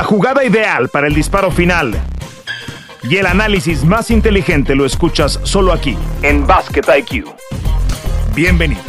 La jugada ideal para el disparo final y el análisis más inteligente lo escuchas solo aquí, en Basket IQ. Bienvenidos.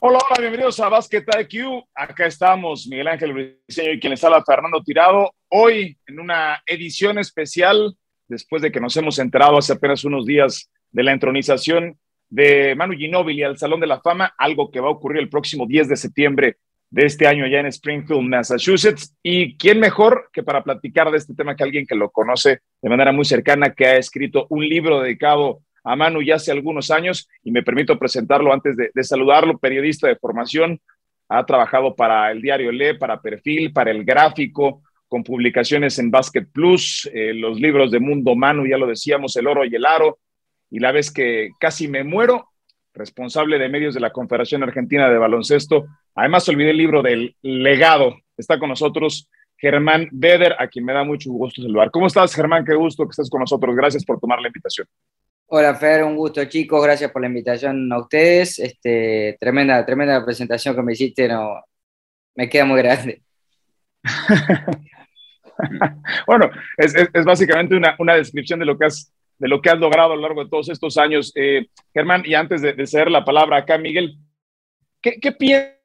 Hola, hola, bienvenidos a Basket IQ. Acá estamos, Miguel Ángel Briceño y quien les habla, Fernando Tirado. Hoy en una edición especial, después de que nos hemos enterado hace apenas unos días de la entronización de Manu Ginóbili al Salón de la Fama, algo que va a ocurrir el próximo 10 de septiembre de este año allá en Springfield, Massachusetts. Y quién mejor que para platicar de este tema que alguien que lo conoce de manera muy cercana, que ha escrito un libro dedicado a Manu ya hace algunos años y me permito presentarlo antes de, saludarlo, periodista de formación, ha trabajado para el diario Le, para Perfil, para el gráfico, con publicaciones en Basket Plus, eh, los libros de Mundo Manu, ya lo decíamos, El Oro y el Aro, y la vez que casi me muero, responsable de medios de la Confederación Argentina de Baloncesto. Además, olvidé el libro del legado. Está con nosotros Germán Beder, a quien me da mucho gusto saludar. ¿Cómo estás, Germán? Qué gusto que estés con nosotros. Gracias por tomar la invitación. Hola, Fer, un gusto, chicos. Gracias por la invitación a ustedes. Este, tremenda, tremenda presentación que me hiciste. No, me queda muy grande. bueno, es, es, básicamente una, una descripción de lo que has de lo que has logrado a lo largo de todos estos años. Eh, Germán, y antes de, de, ceder la palabra acá, Miguel, ¿qué, piensas?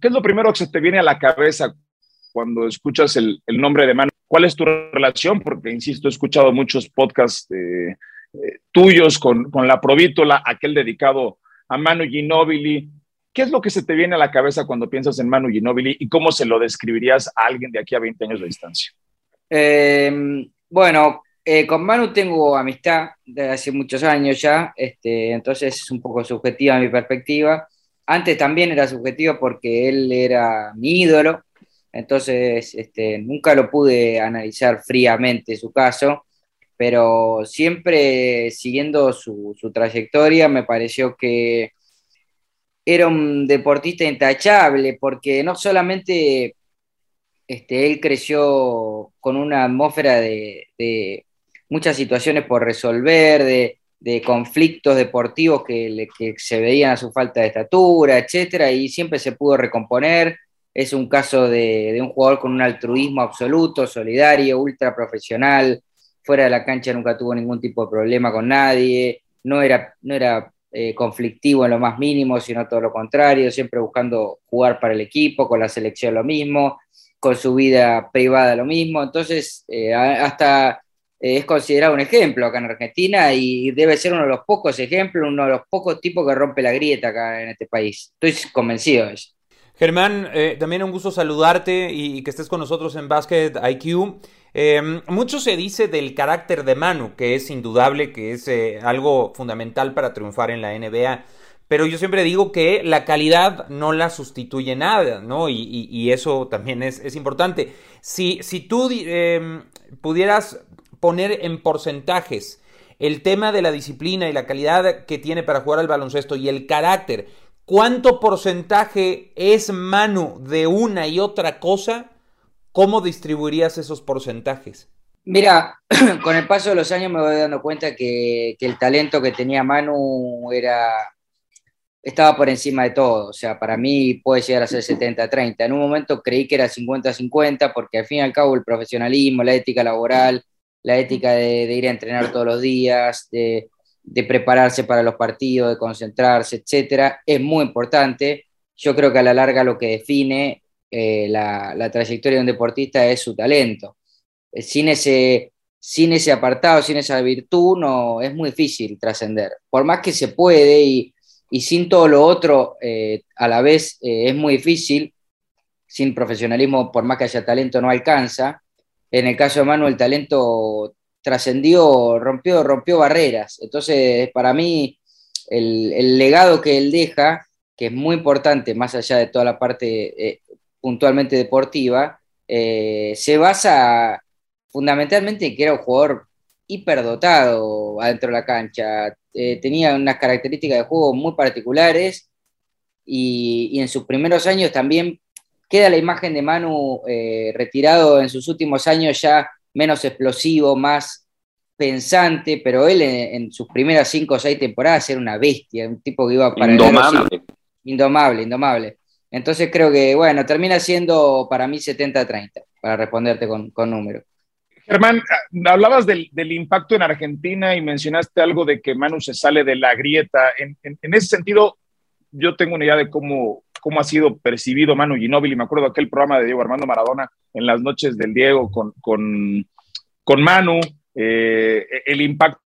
¿Qué es lo primero que se te viene a la cabeza cuando escuchas el, nombre de Manu? ¿Cuál es tu relación? Porque, insisto, he escuchado muchos podcasts eh, eh, tuyos con, con la Provítola, aquel dedicado a Manu Ginóbili. ¿Qué es lo que se te viene a la cabeza cuando piensas en Manu Ginóbili y cómo se lo describirías a alguien de aquí a 20 años de distancia? Bueno, eh, con Manu tengo amistad desde hace muchos años ya, este, entonces es un poco subjetiva mi perspectiva. Antes también era subjetiva porque él era mi ídolo, entonces este, nunca lo pude analizar fríamente su caso, pero siempre siguiendo su, su trayectoria me pareció que era un deportista intachable porque no solamente este, él creció con una atmósfera de, muchas situaciones por resolver, de, conflictos deportivos que, se veían a su falta de estatura, etcétera, y siempre se pudo recomponer. Es un caso de, un jugador con un altruismo absoluto, solidario, ultra profesional, fuera de la cancha nunca tuvo ningún tipo de problema con nadie, no era, no era eh, conflictivo en lo más mínimo, sino todo lo contrario, siempre buscando jugar para el equipo, con la selección lo mismo, con su vida privada lo mismo. Entonces, eh, hasta es considerado un ejemplo acá en Argentina y debe ser uno de los pocos ejemplos, uno de los pocos tipos que rompe la grieta acá en este país. Estoy convencido de eso. Germán, eh, también un gusto saludarte y, que estés con nosotros en Basket IQ. Em, mucho se dice del carácter de Manu, que es indudable, que es algo fundamental para triunfar en la NBA pero yo siempre digo que la calidad no la sustituye nada, ¿no? Y, eso también es, importante. Si, si tú em, pudieras poner en porcentajes el tema de la disciplina y la calidad que tiene para jugar al baloncesto y el carácter, ¿cuánto porcentaje es Manu de una y otra cosa? ¿Cómo distribuirías esos porcentajes? Mira, con el paso de los años me voy dando cuenta que, que el talento que tenía Manu era estaba por encima de todo. O sea, para mí puede llegar a ser 70-30. En un momento creí que era 50-50 porque al fin y al cabo el profesionalismo, la ética laboral, la ética de, ir a entrenar todos los días, de, prepararse para los partidos, de concentrarse, etcétera, es muy importante. Yo creo que a la larga lo que define eh, la, trayectoria de un deportista es su talento. Eh, sin ese, sin ese apartado, sin esa virtud, no, es muy difícil trascender. Por más que se puede y, sin todo lo otro, eh, a la vez es muy difícil, sin profesionalismo, por más que haya talento, no alcanza. En el caso de Manu, el talento trascendió, rompió, rompió barreras. Entonces, para mí, el, legado que él deja, que es muy importante, más allá de toda la parte eh, puntualmente deportiva, se basa fundamentalmente en que era un jugador hiperdotado adentro de la cancha, eh, tenía unas características de juego muy particulares y, en sus primeros años también queda la imagen de Manu eh, retirado en sus últimos años ya menos explosivo, más pensante, pero él en, sus primeras cinco o seis temporadas era una bestia, un tipo que iba para... Indomable. indomable, indomable. Entonces creo que, bueno, termina siendo para mí 70-30, para responderte con, con números. Germán, ah, hablabas del, impacto en Argentina y mencionaste algo de que Manu se sale de la grieta. En, ese sentido, yo tengo una idea de cómo, cómo ha sido percibido Manu Ginóbili. Me acuerdo aquel programa de Diego Armando Maradona en las noches del Diego con, con, con Manu, eh, el impacto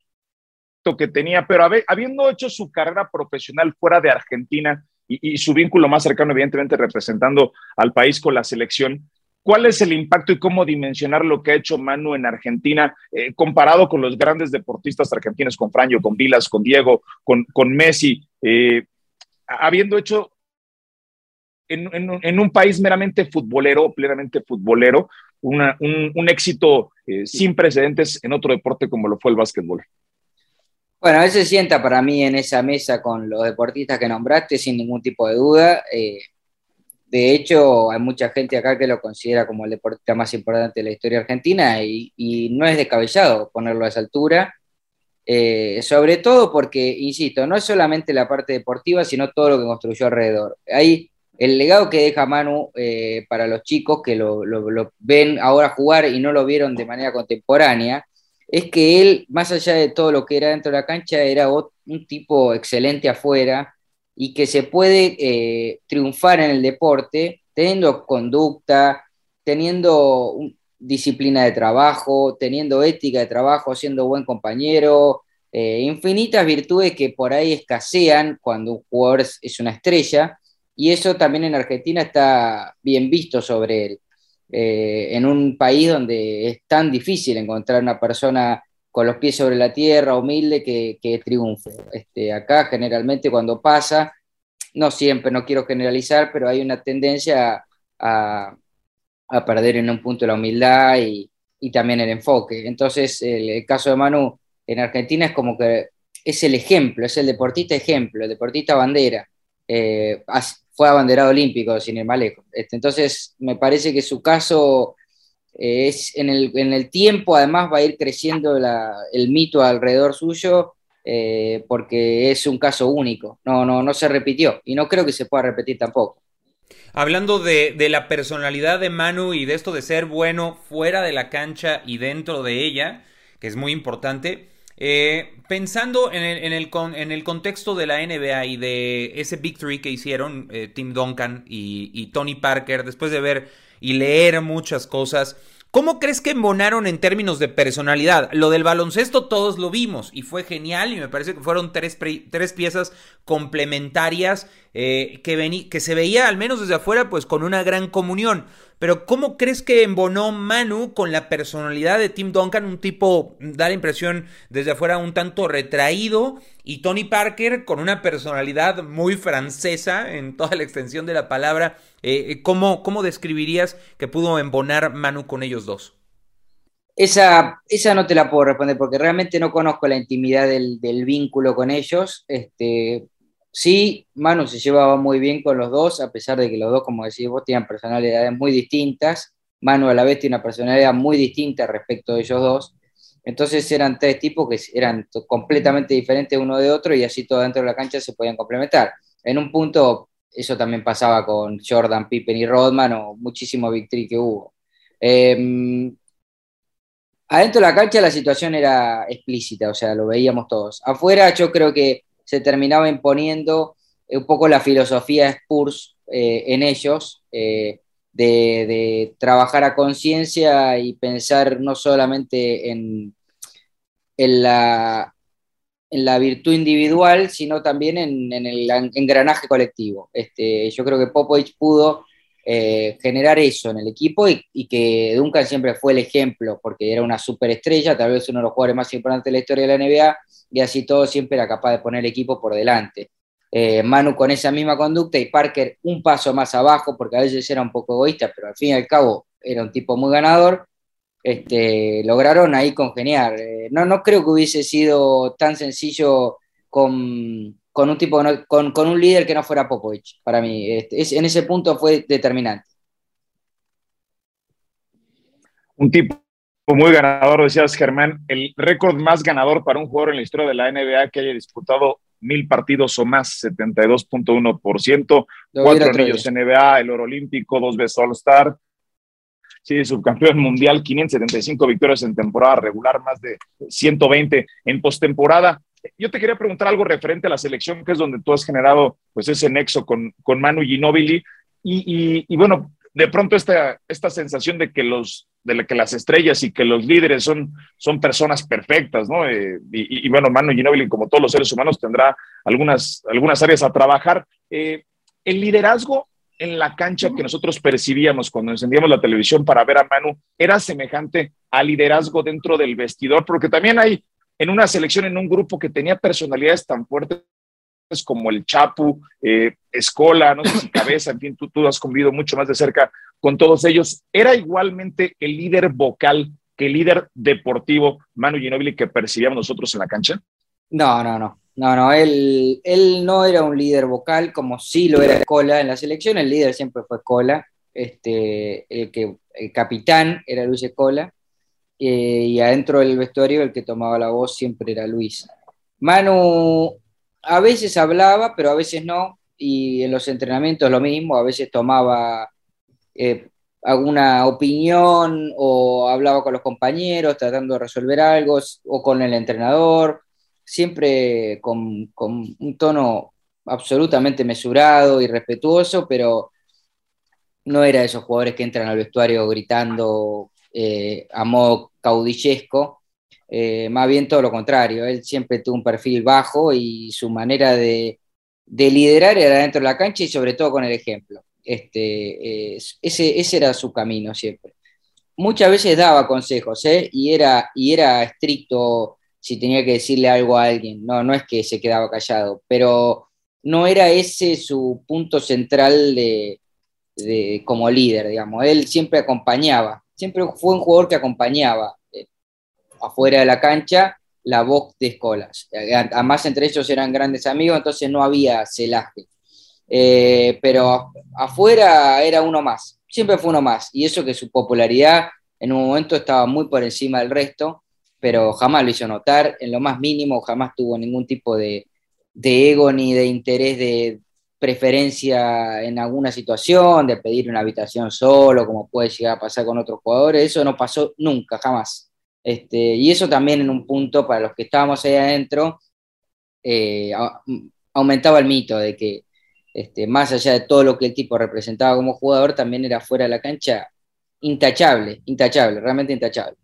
que tenía, pero habiendo hecho su carrera profesional fuera de Argentina y, su vínculo más cercano, evidentemente representando al país con la selección, ¿cuál es el impacto y cómo dimensionar lo que ha hecho Manu en Argentina eh, comparado con los grandes deportistas argentinos, con Franjo, con Vilas, con Diego, con, con Messi, eh, habiendo hecho en, un país meramente futbolero, plenamente futbolero, un, éxito eh, sin precedentes en otro deporte como lo fue el básquetbol? Bueno, a veces sienta para mí en esa mesa con los deportistas que nombraste, sin ningún tipo de duda. Eh, de hecho, hay mucha gente acá que lo considera como el deportista más importante de la historia argentina y, no es descabellado ponerlo a esa altura. Eh, sobre todo porque, insisto, no es solamente la parte deportiva, sino todo lo que construyó alrededor. Hay el legado que deja Manu eh, para los chicos que lo, ven ahora jugar y no lo vieron de manera contemporánea, es que él, más allá de todo lo que era dentro de la cancha, era un tipo excelente afuera y que se puede eh, triunfar en el deporte teniendo conducta, teniendo disciplina de trabajo, teniendo ética de trabajo, siendo buen compañero, eh, infinitas virtudes que por ahí escasean cuando un jugador es una estrella, y eso también en Argentina está bien visto sobre él. Eh, en un país donde es tan difícil encontrar una persona con los pies sobre la tierra, humilde, que, que triunfe. Este, acá generalmente cuando pasa, no siempre, no quiero generalizar, pero hay una tendencia a, a perder en un punto la humildad y, y también el enfoque. Entonces, el, caso de Manu en Argentina es como que es el ejemplo, es el deportista ejemplo, el deportista bandera. Eh, fue abanderado olímpico, sin ir más lejos. Este, entonces, me parece que su caso eh, es en el, en el, tiempo, además, va a ir creciendo el mito alrededor suyo, eh, porque es un caso único. No, no, no se repitió y no creo que se pueda repetir tampoco. Hablando de, de, la personalidad de Manu y de esto de ser bueno fuera de la cancha y dentro de ella, que es muy importante, eh, pensando en el, en, el, en el, contexto de la NBA y de ese Three que hicieron eh, Tim Duncan y, Tony Parker, después de ver y leer muchas cosas, ¿Cómo crees que embonaron en términos de personalidad? Lo del baloncesto todos lo vimos y fue genial y me parece que fueron tres, tres piezas complementarias eh, que, que se veía al menos desde afuera pues con una gran comunión. Pero ¿cómo crees que embonó Manu con la personalidad de Tim Duncan? Un tipo, da la impresión desde afuera un tanto retraído. Y Tony Parker con una personalidad muy francesa en toda la extensión de la palabra. Eh, eh, ¿cómo, ¿Cómo describirías que pudo embonar Manu con ellos dos? Esa, esa no te la puedo responder porque realmente no conozco la intimidad del, del vínculo con ellos. Este, Sí, Manu se llevaba muy bien con los dos, a pesar de que los dos, como decís vos, tenían personalidades muy distintas. Manu a la vez tiene una personalidad muy distinta respecto de ellos dos. Entonces eran tres tipos que eran completamente diferentes uno de otro y así todo dentro de la cancha se podían complementar. En un punto, eso también pasaba con Jordan, Pippen y Rodman o muchísimo victory que hubo. Em, adentro de la cancha la situación era explícita, o sea, lo veíamos todos. Afuera yo creo que se terminaba imponiendo eh, un poco la filosofía Spurs eh, en ellos, eh, de, trabajar a conciencia y pensar no solamente en, en, la, en la virtud individual, sino también en, el engranaje colectivo. Este, yo creo que Popovich pudo generar eso en el equipo y, y, que Duncan siempre fue el ejemplo, porque era una superestrella, tal vez uno de los jugadores más importantes de la historia de la NBA, y así todo siempre era capaz de poner el equipo por delante. Eh, Manu con esa misma conducta y Parker un paso más abajo, porque a veces era un poco egoísta, pero al fin y al cabo era un tipo muy ganador, este, lograron ahí congeniar. Eh, no, no creo que hubiese sido tan sencillo con, un tipo, con, un líder que no fuera Popovich, para mí. Este, en ese punto fue determinante. Un tipo muy ganador, decías Germán, el récord más ganador para un jugador en la historia de la NBA que haya disputado mil partidos o más, 72.1%, cuatro anillos NBA, el oro olímpico, dos veces All-Star, sí, subcampeón mundial, 575 victorias en temporada regular, más de 120 en postemporada. Yo te quería preguntar algo referente a la selección, que es donde tú has generado pues ese nexo con, con Manu Ginobili. Y, y, bueno, de pronto esta, esta sensación de que, los, de que las estrellas y que los líderes son, son personas perfectas, ¿no? Eh, y, y, bueno, Manu Ginobili, como todos los seres humanos, tendrá algunas, algunas áreas a trabajar. Eh, el liderazgo en la cancha que nosotros percibíamos cuando encendíamos la televisión para ver a Manu era semejante al liderazgo dentro del vestidor, porque también hay en una selección, en un grupo que tenía personalidades tan fuertes como el Chapu, eh, Escola, no sé si Cabeza, en fin, tú, tú has convivido mucho más de cerca con todos ellos. ¿Era igualmente el líder vocal que el líder deportivo Manu Ginobili que percibíamos nosotros en la cancha? No, no, no. No, no, él, él no era un líder vocal como sí lo era Cola en la selección, el líder siempre fue Cola, este, el, que, el capitán era Luis Cola, eh, y adentro del vestuario el que tomaba la voz siempre era Luis. Manu a veces hablaba, pero a veces no, y en los entrenamientos lo mismo, a veces tomaba eh, alguna opinión o hablaba con los compañeros tratando de resolver algo, o con el entrenador, siempre con, un tono absolutamente mesurado y respetuoso, pero no era de esos jugadores que entran al vestuario gritando eh, a modo caudillesco, eh, más bien todo lo contrario, él siempre tuvo un perfil bajo y su manera de, liderar era dentro de la cancha y sobre todo con el ejemplo. Este, ese, ese, era su camino siempre. Muchas veces daba consejos ¿eh? y, era, y era estricto si tenía que decirle algo a alguien. No, no es que se quedaba callado, pero no era ese su punto central de, como líder, digamos. Él siempre acompañaba, siempre fue un jugador que acompañaba eh, afuera de la cancha la voz de Escolas. Además, entre ellos eran grandes amigos, entonces no había celaje. Eh, pero afuera era uno más, siempre fue uno más. Y eso que su popularidad en un momento estaba muy por encima del resto pero jamás lo hizo notar, en lo más mínimo, jamás tuvo ningún tipo de, ego ni de interés de preferencia en alguna situación, de pedir una habitación solo, como puede llegar a pasar con otros jugadores, eso no pasó nunca, jamás. Este, y eso también en un punto, para los que estábamos ahí adentro, eh, aumentaba el mito de que este, más allá de todo lo que el tipo representaba como jugador, también era fuera de la cancha intachable, intachable, realmente intachable.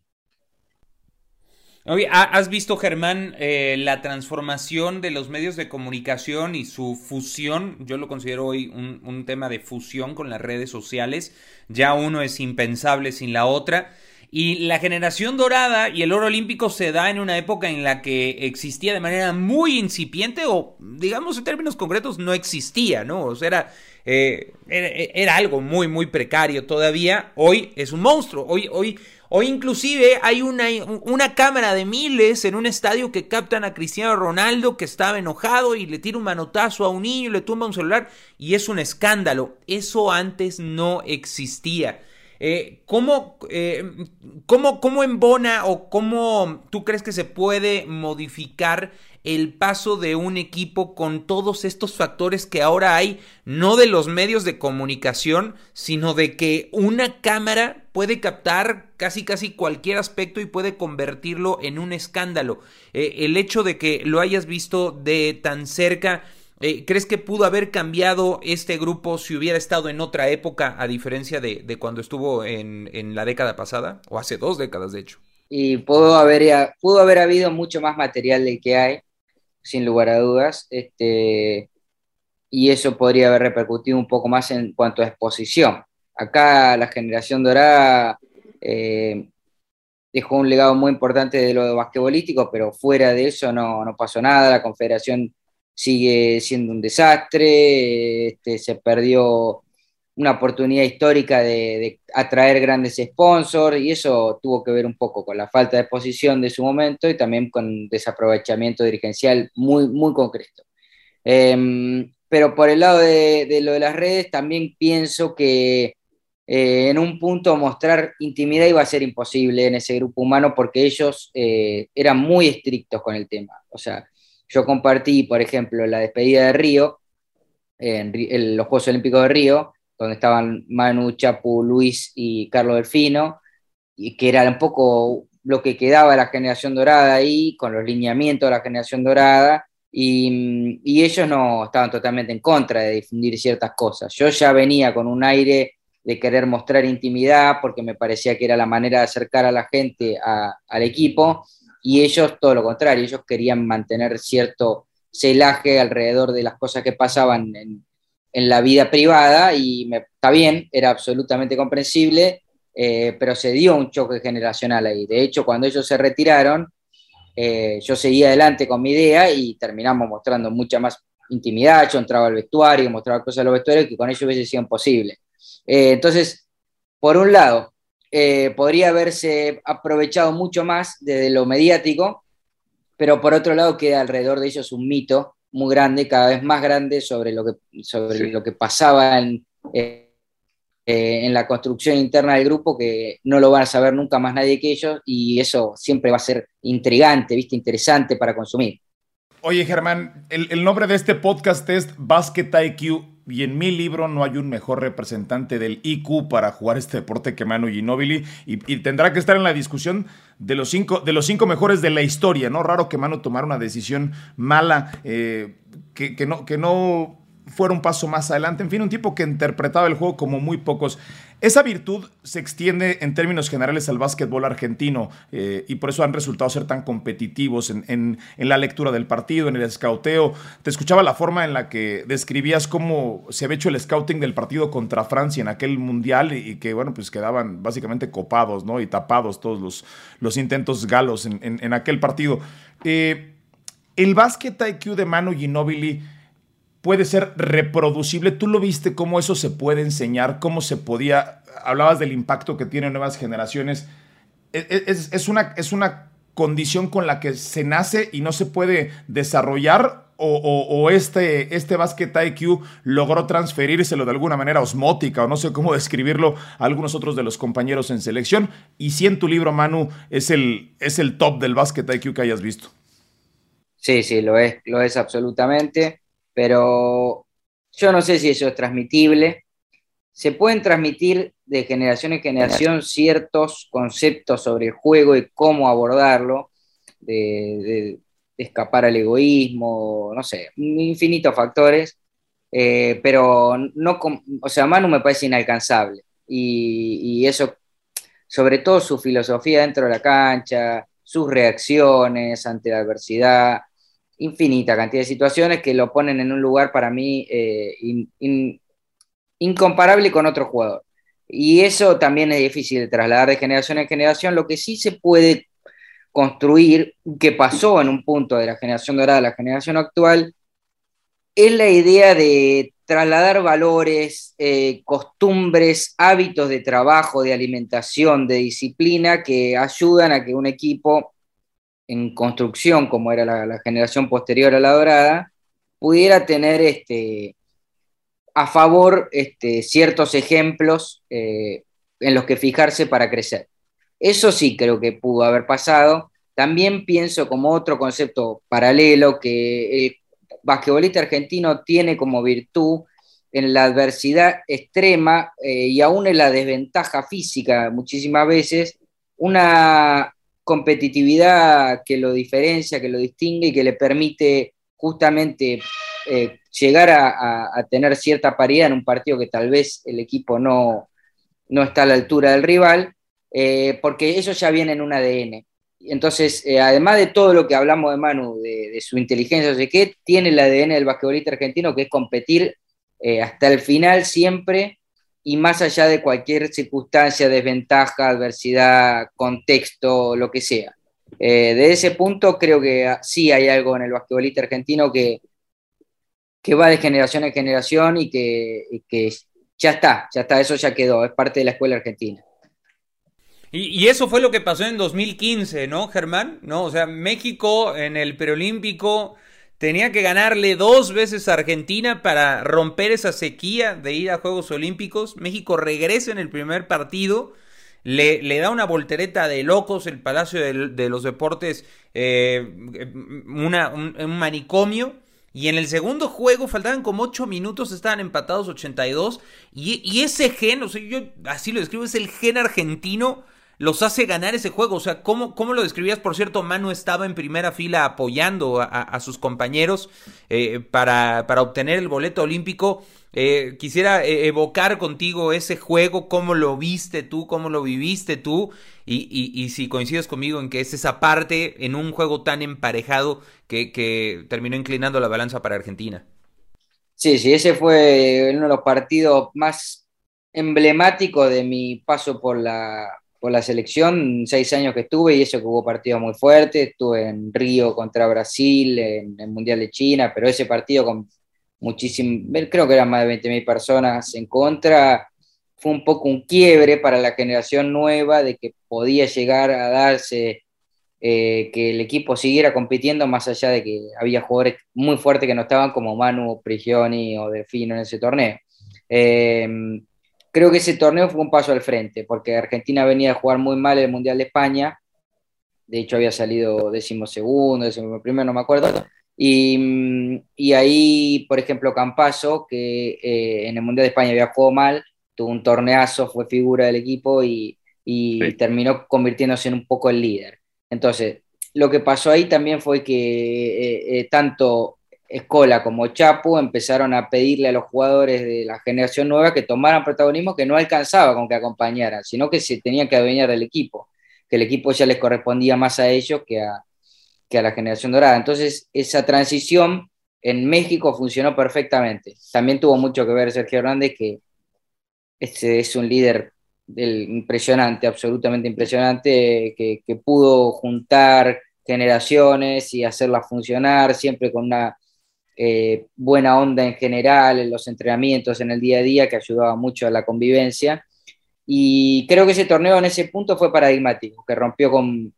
¿Has visto, Germán, eh, la transformación de los medios de comunicación y su fusión? Yo lo considero hoy un, tema de fusión con las redes sociales. Ya uno es impensable sin la otra. Y la generación dorada y el oro olímpico se da en una época en la que existía de manera muy incipiente o, digamos en términos concretos, no existía, ¿no? O sea, era, eh, era, era, algo muy, muy precario todavía. Hoy es un monstruo. Hoy, hoy o inclusive hay una, una, cámara de miles en un estadio que captan a Cristiano Ronaldo que estaba enojado y le tira un manotazo a un niño, le tumba un celular y es un escándalo. Eso antes no existía. Eh, ¿cómo, eh, cómo, ¿Cómo embona o cómo tú crees que se puede modificar el paso de un equipo con todos estos factores que ahora hay, no de los medios de comunicación, sino de que una cámara puede captar casi casi cualquier aspecto y puede convertirlo en un escándalo. Eh, el hecho de que lo hayas visto de tan cerca, eh, ¿crees que pudo haber cambiado este grupo si hubiera estado en otra época, a diferencia de, cuando estuvo en, la década pasada, o hace dos décadas de hecho? Y pudo haber, pudo haber habido mucho más material del que hay sin lugar a dudas. Este, y eso podría haber repercutido un poco más en cuanto a exposición. Acá la generación dorada eh, dejó un legado muy importante de lo basquetbolístico, pero fuera de eso no, no pasó nada. La confederación sigue siendo un desastre, este, se perdió una oportunidad histórica de, atraer grandes sponsors y eso tuvo que ver un poco con la falta de posición de su momento y también con desaprovechamiento dirigencial muy, muy concreto. Em, pero por el lado de, lo de las redes, también pienso que eh, en un punto mostrar intimidad iba a ser imposible en ese grupo humano porque ellos eh, eran muy estrictos con el tema. O sea, yo compartí, por ejemplo, la despedida de Río, en, los Juegos Olímpicos de Río, donde estaban Manu, Chapu, Luis y Carlos Delfino, y que era un poco lo que quedaba de la generación dorada ahí, con los lineamientos de la generación dorada, y, y, ellos no estaban totalmente en contra de difundir ciertas cosas. Yo ya venía con un aire de querer mostrar intimidad porque me parecía que era la manera de acercar a la gente al equipo, y ellos todo lo contrario, ellos querían mantener cierto celaje alrededor de las cosas que pasaban en, en la vida privada y me, está bien, era absolutamente comprensible, eh, pero se dio un choque generacional ahí. De hecho, cuando ellos se retiraron, eh, yo seguía adelante con mi idea y terminamos mostrando mucha más intimidad, yo entraba al vestuario, mostraba cosas a los vestuarios que con ellos hubiese sido imposible. Eh, entonces, por un lado, podría haberse aprovechado mucho más desde lo mediático, pero por otro lado queda alrededor de ellos un mito muy grande, cada vez más grande sobre lo que, sobre lo que pasaba en, eh, eh, en la construcción interna del grupo, que no lo van a saber nunca más nadie que ellos, y eso siempre va a ser intrigante, ¿viste? interesante para consumir. Oye, Germán, el, el nombre de este podcast es Basket IQ y en mi libro no hay un mejor representante del IQ para jugar este deporte que Manu Ginobili y, tendrá que estar en la discusión de los, cinco, de los cinco mejores de la historia, ¿no? Raro que Manu tomara una decisión mala, eh, que, que, no, que no fuera un paso más adelante. En fin, un tipo que interpretaba el juego como muy pocos. Esa virtud se extiende en términos generales al básquetbol argentino eh, y por eso han resultado ser tan competitivos en, la lectura del partido, en el escauteo. Te escuchaba la forma en la que describías cómo se había hecho el scouting del partido contra Francia en aquel mundial y, que, bueno, pues quedaban básicamente copados, ¿no? Y tapados todos los, intentos galos en, aquel partido. Eh, el básquet IQ de Manu Ginobili puede ser reproducible. Tú lo viste cómo eso se puede enseñar, cómo se podía, hablabas del impacto que tienen nuevas generaciones. E, e, es, una, es una condición con la que se nace y no se puede desarrollar o, este, este Basket IQ logró transferírselo de alguna manera osmótica o no sé cómo describirlo a algunos otros de los compañeros en selección. Y si en tu libro, Manu, es el, es el top del Basket IQ que hayas visto. Sí, sí, lo es, lo es absolutamente pero yo no sé si eso es transmitible. Se pueden transmitir de generación en generación ciertos conceptos sobre el juego y cómo abordarlo, de, escapar al egoísmo, no sé, infinitos factores, eh, pero no, o sea, Manu me parece inalcanzable. Y, y, eso, sobre todo su filosofía dentro de la cancha, sus reacciones ante la adversidad, infinita cantidad de situaciones que lo ponen en un lugar para mí eh, incomparable con otro jugador. Y eso también es difícil de trasladar de generación en generación. Lo que sí se puede construir, que pasó en un punto de la generación dorada a la generación actual, es la idea de trasladar valores, eh, costumbres, hábitos de trabajo, de alimentación, de disciplina que ayudan a que un equipo en construcción, como era la, generación posterior a la dorada, pudiera tener este, a favor este, ciertos ejemplos eh, en los que fijarse para crecer. Eso sí creo que pudo haber pasado. También pienso como otro concepto paralelo que el basquetbolista argentino tiene como virtud en la adversidad extrema eh, y aún en la desventaja física muchísimas veces, una competitividad que lo diferencia, que lo distingue y que le permite justamente eh, llegar a, tener cierta paridad en un partido que tal vez el equipo no, no está a la altura del rival, eh, porque eso ya viene en un ADN. Entonces, eh, además de todo lo que hablamos de Manu, de, su inteligencia, de qué, tiene el ADN del basquetbolista argentino, que es competir hasta el final siempre y más allá de cualquier circunstancia, desventaja, adversidad, contexto, lo que sea. Eh, de ese punto creo que sí hay algo en el basquetbolista argentino que, que va de generación en generación y que, que ya está, ya está, eso ya quedó, es parte de la escuela argentina. Y, y, eso fue lo que pasó en 2015, ¿no, Germán? ¿No? O sea, México en el preolímpico Tenía que ganarle dos veces a Argentina para romper esa sequía de ir a Juegos Olímpicos. México regresa en el primer partido, le, le da una voltereta de locos el Palacio de, los Deportes, eh, una, un, manicomio. Y en el segundo juego faltaban como 8 minutos, estaban empatados 82. Y, y ese gen, o sea, yo así lo describo, es el gen argentino los hace ganar ese juego. O sea, ¿cómo, cómo lo describías? Por cierto, Manu estaba en primera fila apoyando a, sus compañeros eh, para, para, obtener el boleto olímpico. Eh, quisiera eh, evocar contigo ese juego, cómo lo viste tú, cómo lo viviste tú, y, si coincides conmigo en que es esa parte en un juego tan emparejado que terminó inclinando la balanza para Argentina. Sí, sí, ese fue uno de los partidos más emblemáticos de mi paso por la, por la selección, seis años que estuve y eso que hubo partidos muy fuertes, estuve en Río contra Brasil, en el Mundial de China, pero ese partido con muchísimo, creo que eran más de 20.000 personas en contra, fue un poco un quiebre para la generación nueva de que podía llegar a darse eh, que el equipo siguiera compitiendo más allá de que había jugadores muy fuertes que no estaban como Manu, Prigioni o Delfino en ese torneo. Eh, creo que ese torneo fue un paso al frente, porque Argentina venía a jugar muy mal el Mundial de España, de hecho había salido décimo segundo, décimo primero, no me acuerdo, y, y ahí, por ejemplo, Campaso, que eh, en el Mundial de España había jugado mal, tuvo un torneazo, fue figura del equipo y, y terminó convirtiéndose en un poco el líder. Entonces, lo que pasó ahí también fue que eh, eh, tanto Escola como Chapu empezaron a pedirle a los jugadores de la generación nueva que tomaran protagonismo que no alcanzaba con que acompañaran, sino que se tenían que adueñar del equipo, que el equipo ya les correspondía más a ellos que a, que a la generación dorada. Entonces, esa transición en México funcionó perfectamente. También tuvo mucho que ver Sergio Hernández, que este es un líder impresionante, absolutamente impresionante, que pudo juntar generaciones y hacerlas funcionar, siempre con una eh, buena onda en general, en los entrenamientos, en el día a día, que ayudaba mucho a la convivencia. Y creo que ese torneo en ese punto fue paradigmático, que rompió con,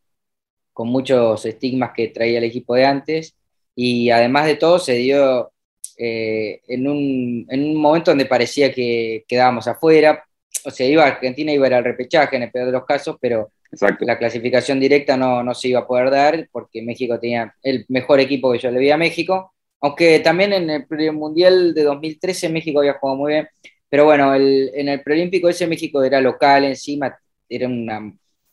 con muchos estigmas que traía el equipo de antes. Y además de todo, se dio eh, en, un, en, un, momento donde parecía que quedábamos afuera. O sea, iba Argentina iba a ir al repechaje en el peor de los casos, pero la clasificación directa no, no, se iba a poder dar porque México tenía el mejor equipo que yo le vi a México aunque también en el Mundial de 2013 México había jugado muy bien. Pero bueno, en el preolímpico ese México era local encima, era una,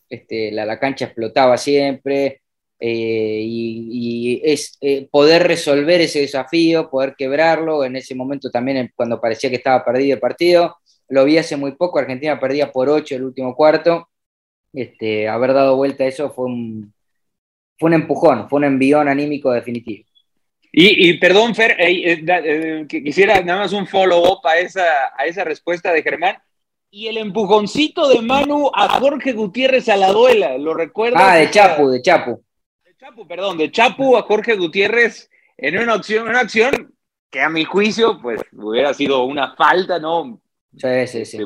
este, la, cancha explotaba siempre. Eh, y, eh, poder resolver ese desafío, poder quebrarlo. En ese momento también, cuando parecía que estaba perdido el partido, lo vi hace muy poco. Argentina perdía por 8 el último cuarto. Este, haber dado vuelta a eso fue un, fue un empujón, fue un envión anímico definitivo. Y, perdón, Fer, eh, eh, quisiera nada más un follow-up a esa, a esa respuesta de Germán. Y el empujoncito de Manu a Jorge Gutiérrez a la duela, ¿lo recuerdas? Ah, de Chapu, de Chapu. De Chapu, perdón, de Chapu a Jorge Gutiérrez en una acción, una acción que a mi juicio, pues, hubiera sido una falta, ¿no? Sí, sí, sí.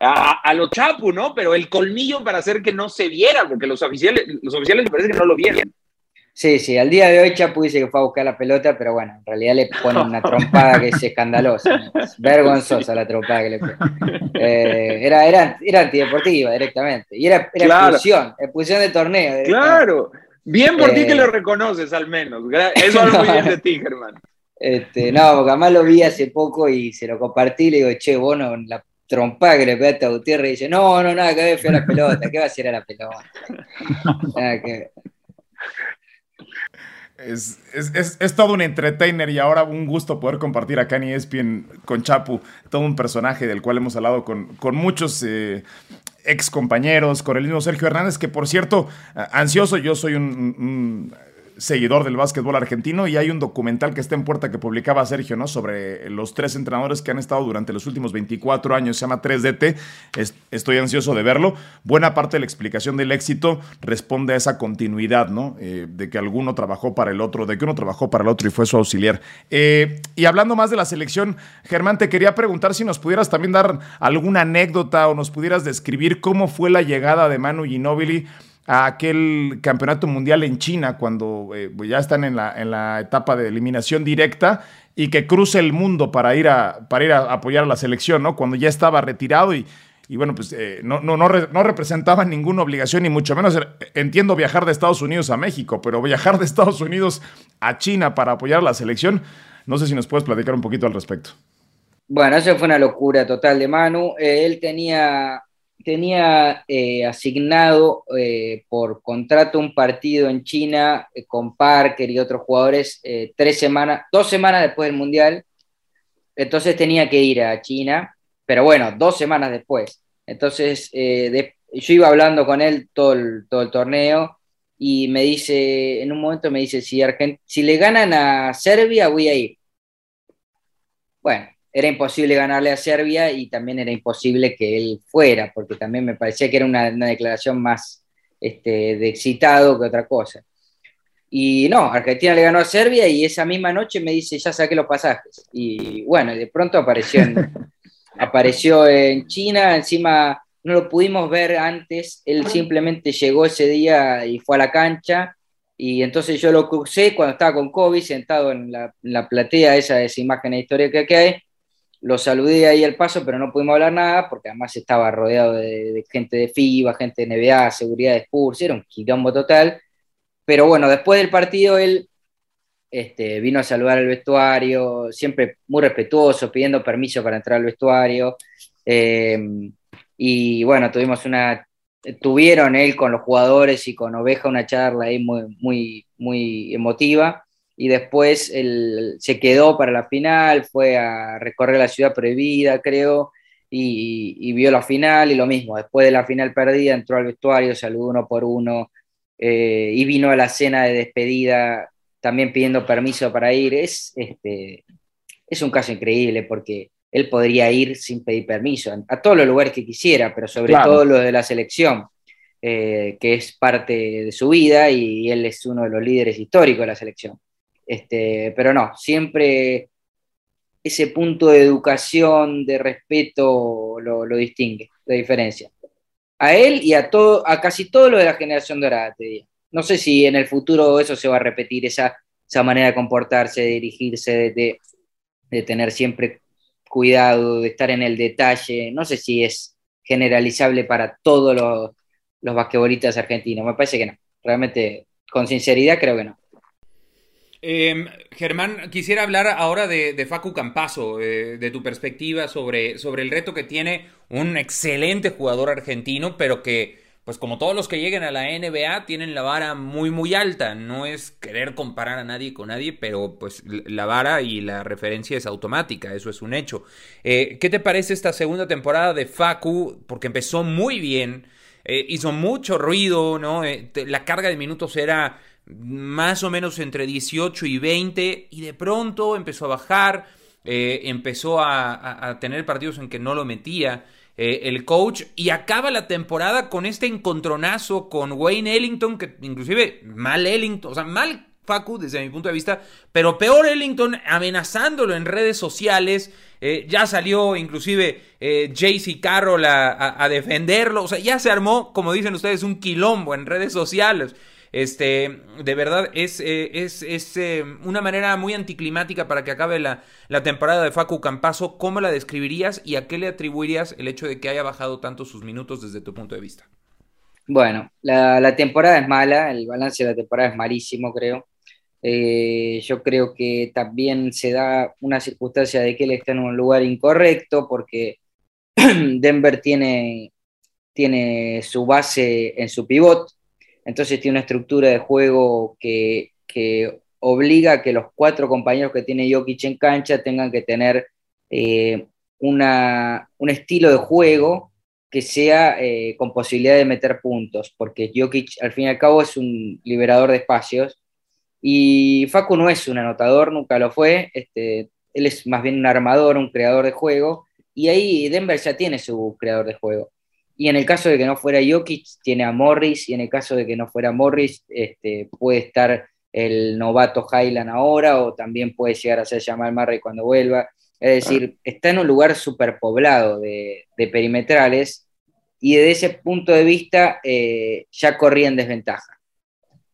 A, a, lo Chapu, ¿no? Pero el colmillo para hacer que no se viera, porque los oficiales, los oficiales me parece que no lo vieron. Sí, sí, al día de hoy Chapu dice que fue a buscar la pelota, pero bueno, en realidad le pone una trompada que es escandalosa, vergonzosa la trompada que le pone. Eh, era, era, era antideportiva directamente, y era, expulsión, expulsión de torneo. Claro, bien por ti que eh, lo reconoces al menos, eso es muy bien de ti, Germán. Este, no, porque además lo vi hace poco y se lo compartí y le digo, che, bueno, la trompada que le pegaste a Gutiérrez y dice, no, no, nada que ver, fue a la pelota, ¿qué va a hacer a la pelota? Nada que es, es, todo un entertainer y ahora un gusto poder compartir acá en ESPN con Chapu, todo un personaje del cual hemos hablado con, con muchos eh, ex compañeros, con el mismo Sergio Hernández, que por cierto, ansioso, yo soy un seguidor del básquetbol argentino y hay un documental que está en puerta que publicaba Sergio, ¿no? Sobre los tres entrenadores que han estado durante los últimos 24 años, se llama 3DT, estoy ansioso de verlo. Buena parte de la explicación del éxito responde a esa continuidad, ¿no? Eh, de que alguno trabajó para el otro, de que uno trabajó para el otro y fue su auxiliar. Eh, y hablando más de la selección, Germán, te quería preguntar si nos pudieras también dar alguna anécdota o nos pudieras describir cómo fue la llegada de Manu Ginóbili a aquel campeonato mundial en China, cuando eh, pues, ya están en la, en la, etapa de eliminación directa y que cruce el mundo para ir a, para ir a apoyar a la selección, ¿no? Cuando ya estaba retirado y y bueno, pues eh, no, no, no, no, representaban ninguna obligación, ni mucho menos entiendo viajar de Estados Unidos a México, pero viajar de Estados Unidos a China para apoyar la selección, no sé si nos puedes platicar un poquito al respecto. Bueno, eso fue una locura total de Manu. Eh, él tenía, tenía eh, asignado por contrato un partido en China con Parker y otros jugadores tres semanas, dos semanas después del Mundial. Entonces tenía que ir a China pero bueno, dos semanas después. Entonces, eh, yo iba hablando con él todo el, todo el torneo y me dice, en un momento me dice, si, si le ganan a Serbia, voy a ir. Bueno, era imposible ganarle a Serbia y también era imposible que él fuera, porque también me parecía que era una, declaración más este, de excitado que otra cosa. Y no, Argentina le ganó a Serbia y esa misma noche me dice, ya saqué los pasajes. Y bueno, de pronto apareció en, apareció en China, encima no lo pudimos ver antes, él simplemente llegó ese día y fue a la cancha, y entonces yo lo crucé cuando estaba con COVID, sentado en la, platea, esa, esa imagen histórica que hay, lo saludé ahí al paso, pero no pudimos hablar nada, porque además estaba rodeado de, gente de FIBA, gente de NBA, seguridad de Spurs, era un quilombo total, pero bueno, después del partido él este, vino a saludar al vestuario, siempre muy respetuoso, pidiendo permiso para entrar al vestuario. Eh, y bueno, tuvimos una, tuvieron él con los jugadores y con Oveja una charla ahí muy, muy, muy emotiva. Y después él se quedó para la final, fue a recorrer la ciudad prohibida, creo, y, vio la final y lo mismo. Después de la final perdida, entró al vestuario, saludó uno por uno eh, y vino a la cena de despedida también pidiendo permiso para ir. Es, este, es un caso increíble porque él podría ir sin pedir permiso a todos los lugares que quisiera, pero sobre todo los de la selección, eh, que es parte de su vida y él es uno de los líderes históricos de la selección. Este, pero no, siempre ese punto de educación, de respeto, lo, distingue, la diferencia. A él y a, todo, a casi todo lo de la generación dorada, te digo. No sé si en el futuro eso se va a repetir, esa, esa manera de comportarse, de dirigirse, de, de, tener siempre cuidado, de estar en el detalle. No sé si es generalizable para todos los, los basquetbolistas argentinos. Me parece que no. Realmente, con sinceridad, creo que no. Em, Germán, quisiera hablar ahora de, Facu Campazo, eh, de tu perspectiva sobre, sobre el reto que tiene un excelente jugador argentino, pero que pues como todos los que lleguen a la NBA tienen la vara muy muy alta. No es querer comparar a nadie con nadie, pero pues la vara y la referencia es automática, eso es un hecho. Eh, ¿Qué te parece esta segunda temporada de Facu? Porque empezó muy bien, eh, hizo mucho ruido, ¿no? Eh, la carga de minutos era más o menos entre 18 y 20 y de pronto empezó a bajar, empezó a tener partidos en que no lo metía. Eh, el coach, y acaba la temporada con este encontronazo con Wayne Ellington, que inclusive mal Ellington, o sea, mal Facu desde mi punto de vista, pero peor Ellington amenazándolo en redes sociales. Eh, ya salió inclusive eh, JC Carroll a, defenderlo. O sea, ya se armó, como dicen ustedes, un quilombo en redes sociales. Este, de verdad, es, eh, es, eh, una manera muy anticlimática para que acabe la, temporada de Facu Campazo. ¿Cómo la describirías y a qué le atribuirías el hecho de que haya bajado tanto sus minutos desde tu punto de vista? Bueno, la, temporada es mala, el balance de la temporada es malísimo, creo. Eh, yo creo que también se da una circunstancia de que él está en un lugar incorrecto porque Denver tiene, tiene su base en su pivot, entonces tiene una estructura de juego que, obliga a que los cuatro compañeros que tiene Jokic en cancha tengan que tener eh, una, un estilo de juego que sea eh, con posibilidad de meter puntos, porque Jokic al fin y al cabo es un liberador de espacios. Y Facu no es un anotador, nunca lo fue, este, él es más bien un armador, un creador de juego, y ahí Denver ya tiene su creador de juego. Y en el caso de que no fuera Jokic, tiene a Morris, y en el caso de que no fuera Morris, este, puede estar el novato Highland ahora, o también puede llegar a ser Jamal Murray cuando vuelva. Es decir, está en un lugar superpoblado de, de perimetrales, y desde ese punto de vista eh, ya corría en desventaja.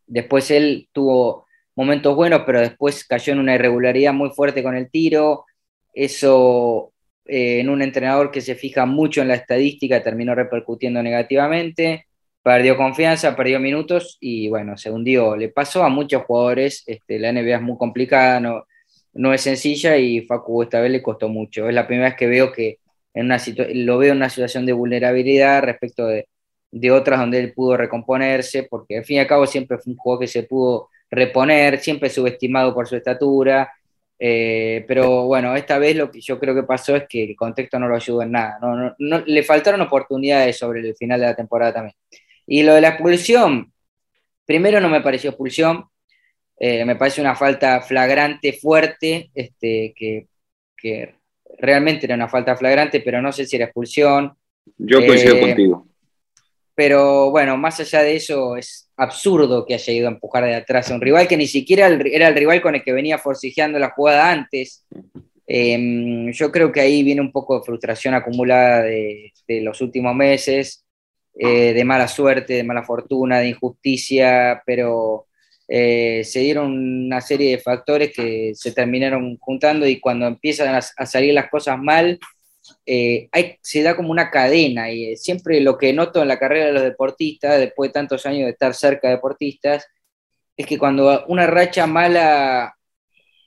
Después él tuvo momentos buenos, pero después cayó en una irregularidad muy fuerte con el tiro. Eso eh, en un entrenador que se fija mucho en la estadística, terminó repercutiendo negativamente, perdió confianza, perdió minutos y bueno, se hundió. Le pasó a muchos jugadores, este, la NBA es muy complicada, no, no es sencilla y Facu esta vez le costó mucho. Es la primera vez que veo que en una lo veo en una situación de vulnerabilidad respecto de, de otras donde él pudo recomponerse, porque al fin y al cabo siempre fue un jugador que se pudo reponer, siempre subestimado por su estatura, eh, pero bueno, esta vez lo que yo creo que pasó es que el contexto no lo ayudó en nada. No, no, le faltaron oportunidades sobre el final de la temporada también. Y lo de la expulsión, primero no me pareció expulsión, eh, me parece una falta flagrante, fuerte, este, que, que, realmente era una falta flagrante, pero no sé si era expulsión. Yo coincido eh, contigo. Pero bueno, más allá de eso, es absurdo que haya ido a empujar de atrás a un rival que ni siquiera era el rival con el que venía forcejeando la jugada antes. Em, yo creo que ahí viene un poco de frustración acumulada de, los últimos meses, eh, de mala suerte, de mala fortuna, de injusticia, pero eh, se dieron una serie de factores que se terminaron juntando y cuando empiezan a salir las cosas mal, eh, se da como una cadena y eh, siempre lo que noto en la carrera de los deportistas, después de tantos años de estar cerca de deportistas, es que cuando una racha mala,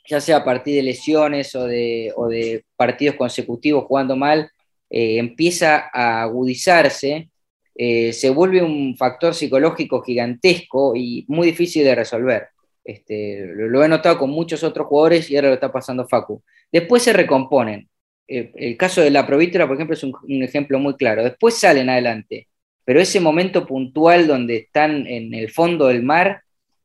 ya sea a partir de lesiones o de, partidos consecutivos jugando mal, eh, empieza a agudizarse, se vuelve un factor psicológico gigantesco y muy difícil de resolver. Este, lo he notado con muchos otros jugadores y ahora lo está pasando Facu. Después se recomponen, eh, el caso de la Provítora, por ejemplo, es un, ejemplo muy claro. Después salen adelante, pero ese momento puntual donde están en el fondo del mar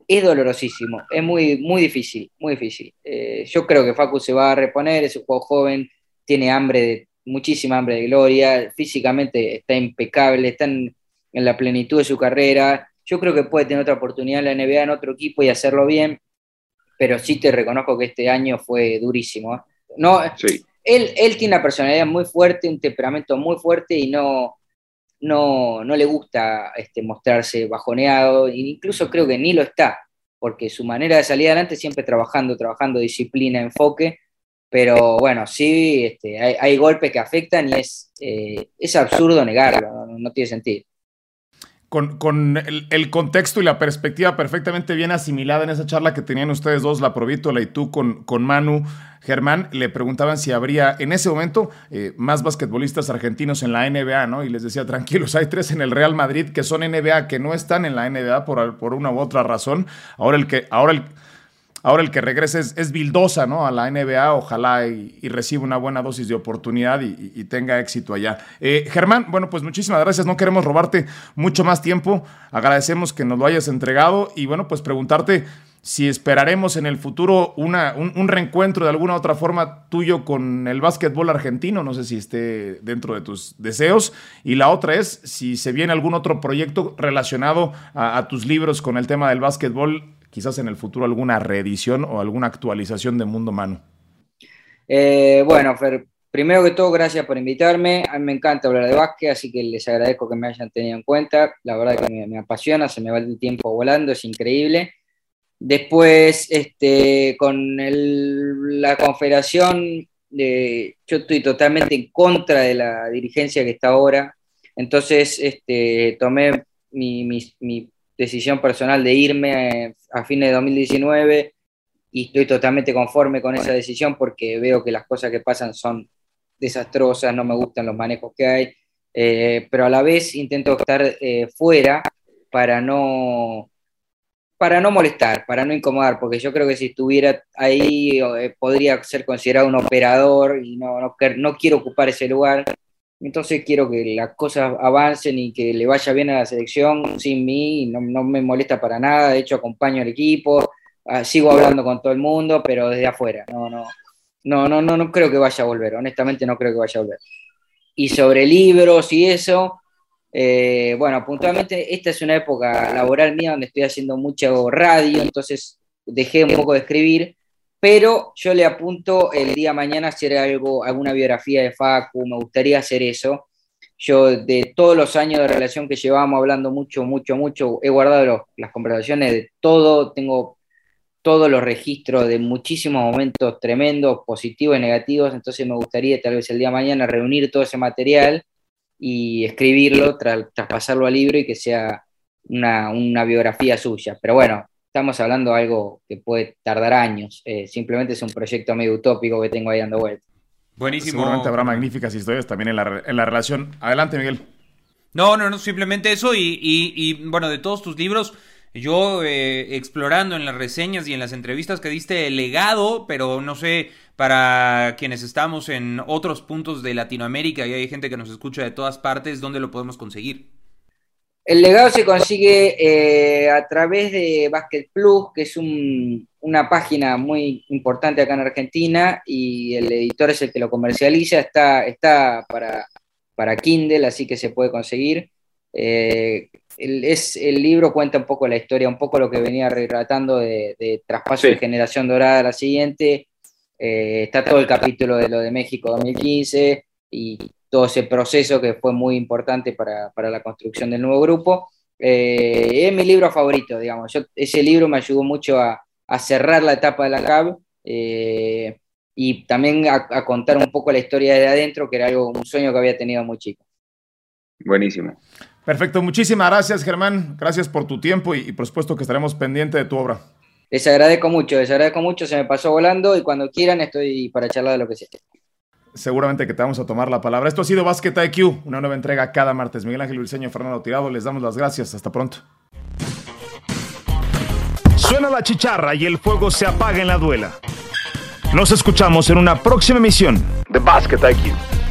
es dolorosísimo, es muy, muy difícil, muy difícil. Eh, yo creo que Facu se va a reponer, es un juego joven, tiene hambre de, muchísima hambre de gloria, físicamente está impecable, está en, la plenitud de su carrera. Yo creo que puede tener otra oportunidad en la NBA en otro equipo y hacerlo bien, pero sí te reconozco que este año fue durísimo. No, sí él, tiene una personalidad muy fuerte, un temperamento muy fuerte y no, no, le gusta este, mostrarse bajoneado, e incluso creo que ni lo está, porque su manera de salir adelante siempre trabajando, trabajando disciplina, enfoque, pero bueno, sí, este, hay, golpes que afectan y es, eh, es absurdo negarlo, no, tiene sentido. Con, el, contexto y la perspectiva perfectamente bien asimilada en esa charla que tenían ustedes dos, la Provítola y tú con, con Manu, Germán, le preguntaban si habría en ese momento eh, más basquetbolistas argentinos en la NBA, ¿no? Y les decía, tranquilos, hay tres en el Real Madrid que son NBA, que no están en la NBA por, por una u otra razón. Ahora el que, ahora el, ahora el que regrese es, es Vildosa, ¿no? A la NBA, ojalá y, reciba una buena dosis de oportunidad y, tenga éxito allá. Eh, Germán, bueno, pues muchísimas gracias, no queremos robarte mucho más tiempo, agradecemos que nos lo hayas entregado y bueno, pues preguntarte si esperaremos en el futuro una, un, reencuentro de alguna otra forma tuyo con el básquetbol argentino, no sé si esté dentro de tus deseos. Y la otra es si se viene algún otro proyecto relacionado a, tus libros con el tema del básquetbol, quizás en el futuro alguna reedición o alguna actualización de Mundo Mano. Eh, bueno, Fer, primero que todo, gracias por invitarme. A mí me encanta hablar de básquet, así que les agradezco que me hayan tenido en cuenta. La verdad que me, apasiona, se me va el tiempo volando, es increíble. Después, este, con la confederación, yo estoy totalmente en contra de la dirigencia que está ahora. Entonces, este, tomé mi, decisión personal de irme a, fines de 2019 y estoy totalmente conforme con esa decisión porque veo que las cosas que pasan son desastrosas, no me gustan los manejos que hay, eh, pero a la vez intento estar eh, fuera para no para no molestar, para no incomodar, porque yo creo que si estuviera ahí eh, podría ser considerado un operador y no, no, no, quiero ocupar ese lugar. Entonces quiero que las cosas avancen y que le vaya bien a la selección sin mí, no, no me molesta para nada, de hecho acompaño al equipo, ah, sigo hablando con todo el mundo, pero desde afuera, no, no, no, no, no, no creo que vaya a volver, honestamente no creo que vaya a volver. Y sobre libros y eso, eh, bueno, puntualmente esta es una época laboral mía donde estoy haciendo mucho radio, entonces dejé un poco de escribir, pero yo le apunto el día mañana hacer algo, alguna biografía de Facu, me gustaría hacer eso. Yo de todos los años de relación que llevábamos hablando mucho, mucho, mucho, he guardado las conversaciones de todo, tengo todos los registros de muchísimos momentos tremendos, positivos y negativos, entonces me gustaría tal vez el día de mañana reunir todo ese material y escribirlo, traspasarlo al libro y que sea una, biografía suya. Pero bueno, estamos hablando de algo que puede tardar años, eh, simplemente es un proyecto medio utópico que tengo ahí dando vueltas. Buenísimo. Seguramente habrá magníficas historias también en la, en la relación. Adelante, Miguel. No, no, no, simplemente eso y, y bueno, de todos tus libros yo eh, explorando en las reseñas y en las entrevistas que diste el legado, pero no sé, para quienes estamos en otros puntos de Latinoamérica y hay gente que nos escucha de todas partes, ¿dónde lo podemos conseguir? El legado se consigue eh, a través de Basket Plus, que es una página muy importante acá en Argentina y el editor es el que lo comercializa, está, está para, para Kindle, así que se puede conseguir. Eh, el, es, el libro cuenta un poco la historia, un poco lo que venía retratando de, traspaso de generación dorada a la siguiente. Eh, está todo el capítulo de lo de México 2015 y todo ese proceso que fue muy importante para, la construcción del nuevo grupo. Eh, es mi libro favorito, digamos. ese libro me ayudó mucho a, cerrar la etapa de la CAB eh, y también a, a, contar un poco la historia de adentro, que era algo, un sueño que había tenido muy chico. Buenísimo. Perfecto, muchísimas gracias Germán, gracias por tu tiempo y, por supuesto que estaremos pendientes de tu obra. Les agradezco mucho, les agradezco mucho, se me pasó volando y cuando quieran estoy para charlar de lo que sea. Seguramente que te vamos a tomar la palabra. Esto ha sido Basket IQ, una nueva entrega cada martes. Miguel Ángel Briceño, Fernando Tirado, les damos las gracias. Hasta pronto. Suena la chicharra y el fuego se apaga en la duela. Nos escuchamos en una próxima emisión de Basket IQ.